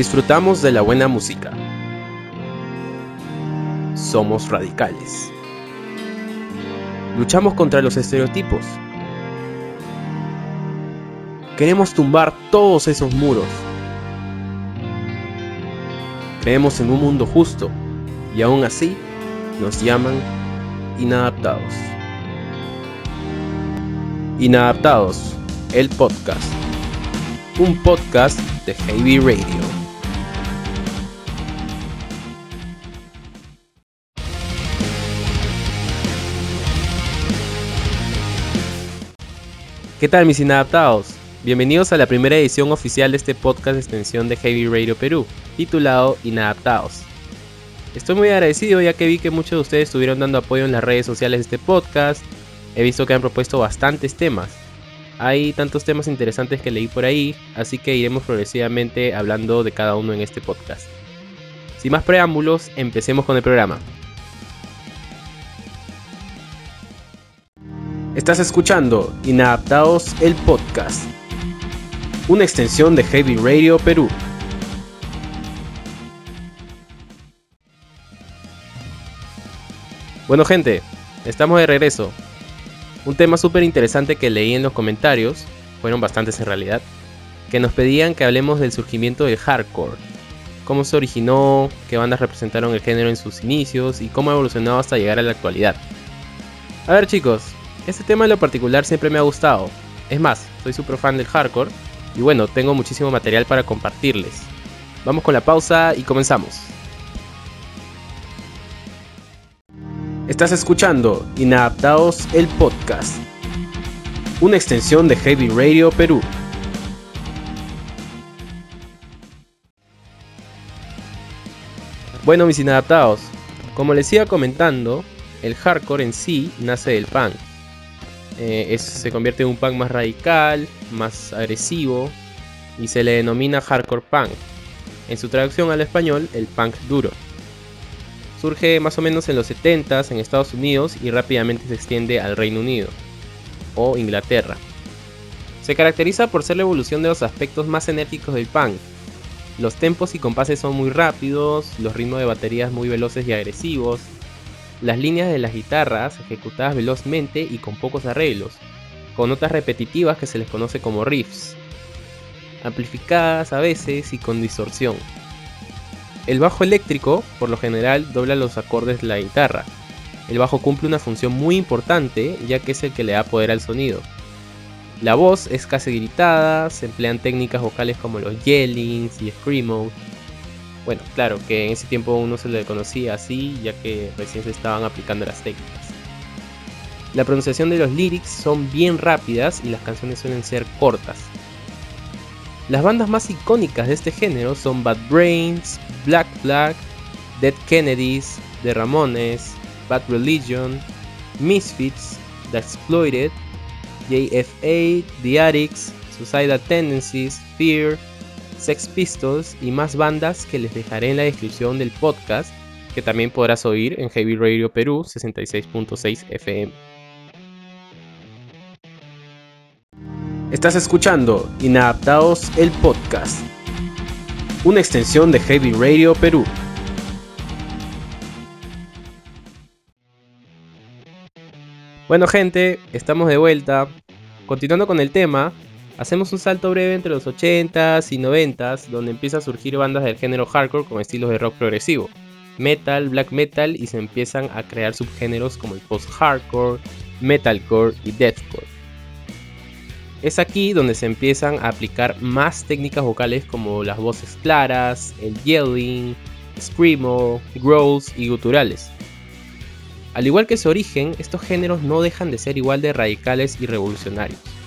Disfrutamos de la buena música. Somos radicales. Luchamos contra los estereotipos. Queremos tumbar todos esos muros. Creemos en un mundo justo y aún así nos llaman inadaptados. Inadaptados, el podcast. Un podcast de Heavy Radio. ¿Qué tal mis inadaptados? Bienvenidos a la primera edición oficial de este podcast de extensión de Heavy Radio Perú, titulado Inadaptados. Estoy muy agradecido ya que vi que muchos de ustedes estuvieron dando apoyo en las redes sociales de este podcast. He visto que han propuesto bastantes temas. Hay tantos temas interesantes que leí por ahí, así que iremos progresivamente hablando de cada uno en este podcast. Sin más preámbulos, empecemos con el programa. Estás escuchando Inadaptados el Podcast, una extensión de Heavy Radio Perú. Bueno gente, estamos de regreso. Un tema súper interesante que leí en los comentarios, fueron bastantes en realidad, que nos pedían que hablemos del surgimiento del hardcore, cómo se originó, qué bandas representaron el género en sus inicios y cómo ha evolucionado hasta llegar a la actualidad. A ver chicos, este tema en lo particular siempre me ha gustado. Es más, soy súper fan del hardcore y bueno, tengo muchísimo material para compartirles. Vamos con la pausa y comenzamos. Estás escuchando Inadaptados el Podcast, una extensión de Heavy Radio Perú. Bueno, mis inadaptados, como les iba comentando, el hardcore en sí nace del punk. Eh, se convierte en un punk más radical, más agresivo y se le denomina hardcore punk. En su traducción al español, el punk duro. Surge más o menos en los 70s en Estados Unidos y rápidamente se extiende al Reino Unido o Inglaterra. Se caracteriza por ser la evolución de los aspectos más enérgicos del punk. Los tempos y compases son muy rápidos, los ritmos de baterías muy veloces y agresivos, las líneas de las guitarras ejecutadas velozmente y con pocos arreglos, con notas repetitivas que se les conoce como riffs, amplificadas a veces y con distorsión. El bajo eléctrico, por lo general, dobla los acordes de la guitarra. El bajo cumple una función muy importante ya que es el que le da poder al sonido. La voz es casi gritada, se emplean técnicas vocales como los yellings y screamo. Bueno, claro que en ese tiempo uno se le conocía así ya que recién se estaban aplicando las técnicas. La pronunciación de los lyrics son bien rápidas y las canciones suelen ser cortas. Las bandas más icónicas de este género son Bad Brains, Black Black, Dead Kennedys, The Ramones, Bad Religion, Misfits, The Exploited, JFA, The Addicts, Suicidal Tendencies, Fear, Sex Pistols y más bandas que les dejaré en la descripción del podcast que también podrás oír en Heavy Radio Perú 66.6 FM. Estás escuchando Inadaptados el Podcast, una extensión de Heavy Radio Perú. Bueno gente, estamos de vuelta. Continuando con el tema, hacemos un salto breve entre los 80s y 90s, donde empieza a surgir bandas del género hardcore con estilos de rock progresivo, metal, black metal y se empiezan a crear subgéneros como el post-hardcore, metalcore y deathcore. Es aquí donde se empiezan a aplicar más técnicas vocales como las voces claras, el yelling, screamo, growls y guturales. Al igual que su origen, estos géneros no dejan de ser igual de radicales y revolucionarios.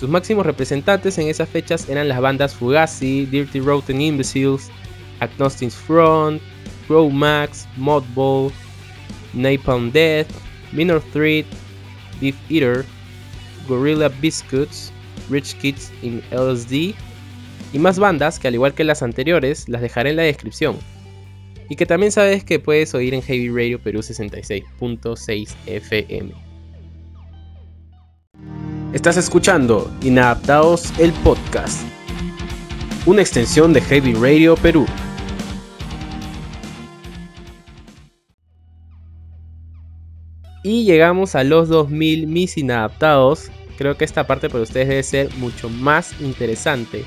Sus máximos representantes en esas fechas eran las bandas Fugazi, Dirty Rotten Imbeciles, Agnostic Front, Crow Max, Modball, Napalm Death, Minor Threat, Beef Eater, Gorilla Biscuits, Rich Kids in LSD y más bandas que al igual que las anteriores las dejaré en la descripción. Y que también sabes que puedes oír en Heavy Radio Perú 66.6 FM. Estás escuchando Inadaptados el Podcast, una extensión de Heavy Radio Perú. Y llegamos a los 2000 mis inadaptados. Creo que esta parte para ustedes debe ser mucho más interesante.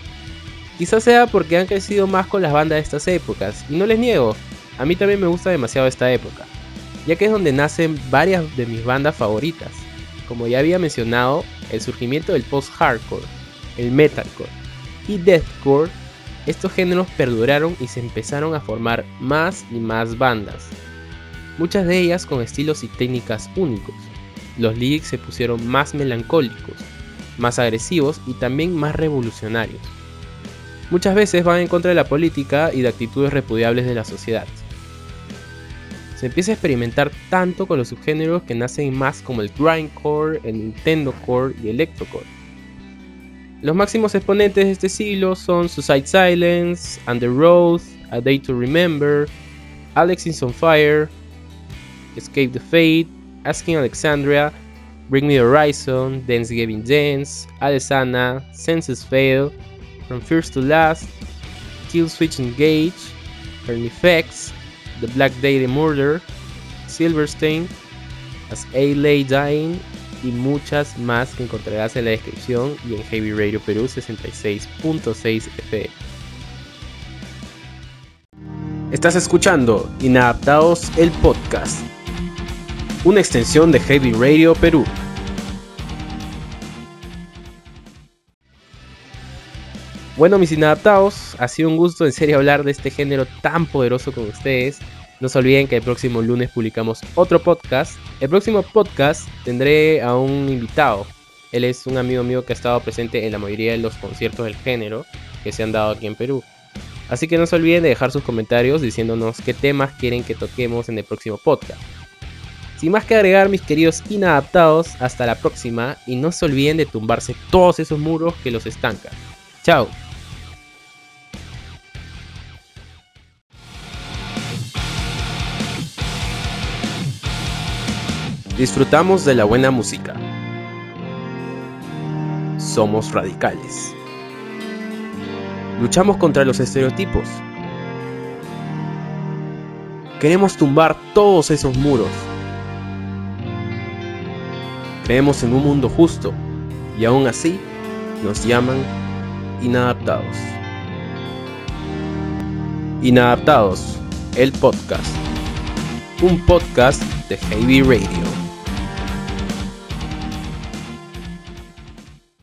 Quizás sea porque han crecido más con las bandas de estas épocas. Y no les niego, a mí también me gusta demasiado esta época. Ya que es donde nacen varias de mis bandas favoritas. Como ya había mencionado, el surgimiento del post-hardcore, el metalcore y deathcore, estos géneros perduraron y se empezaron a formar más y más bandas muchas de ellas con estilos y técnicas únicos. Los lyrics se pusieron más melancólicos, más agresivos y también más revolucionarios. Muchas veces van en contra de la política y de actitudes repudiables de la sociedad. Se empieza a experimentar tanto con los subgéneros que nacen más como el grindcore, el Nintendo Core y el electrocore. Los máximos exponentes de este siglo son Suicide Silence, Under A Day to Remember, Alex is on Fire, Escape the Fate, Asking Alexandria, Bring Me the Horizon, Dance Giving Dance, Alessana, Senses Fail, From First to Last, Kill Switch Engage, Carnifex, The Black Day Murder, Silverstein, As A Lay Dying y muchas más que encontrarás en la descripción y en Heavy Radio Perú 66.6 FM. Estás escuchando Inadaptados el podcast una extensión de Heavy Radio Perú. Bueno, mis inadaptados, ha sido un gusto en serio hablar de este género tan poderoso con ustedes. No se olviden que el próximo lunes publicamos otro podcast. El próximo podcast tendré a un invitado. Él es un amigo mío que ha estado presente en la mayoría de los conciertos del género que se han dado aquí en Perú. Así que no se olviden de dejar sus comentarios diciéndonos qué temas quieren que toquemos en el próximo podcast. Sin más que agregar, mis queridos inadaptados, hasta la próxima y no se olviden de tumbarse todos esos muros que los estancan. Chao. Disfrutamos de la buena música. Somos radicales. Luchamos contra los estereotipos. Queremos tumbar todos esos muros Creemos en un mundo justo y aún así nos llaman inadaptados. Inadaptados, el podcast. Un podcast de Heavy Radio.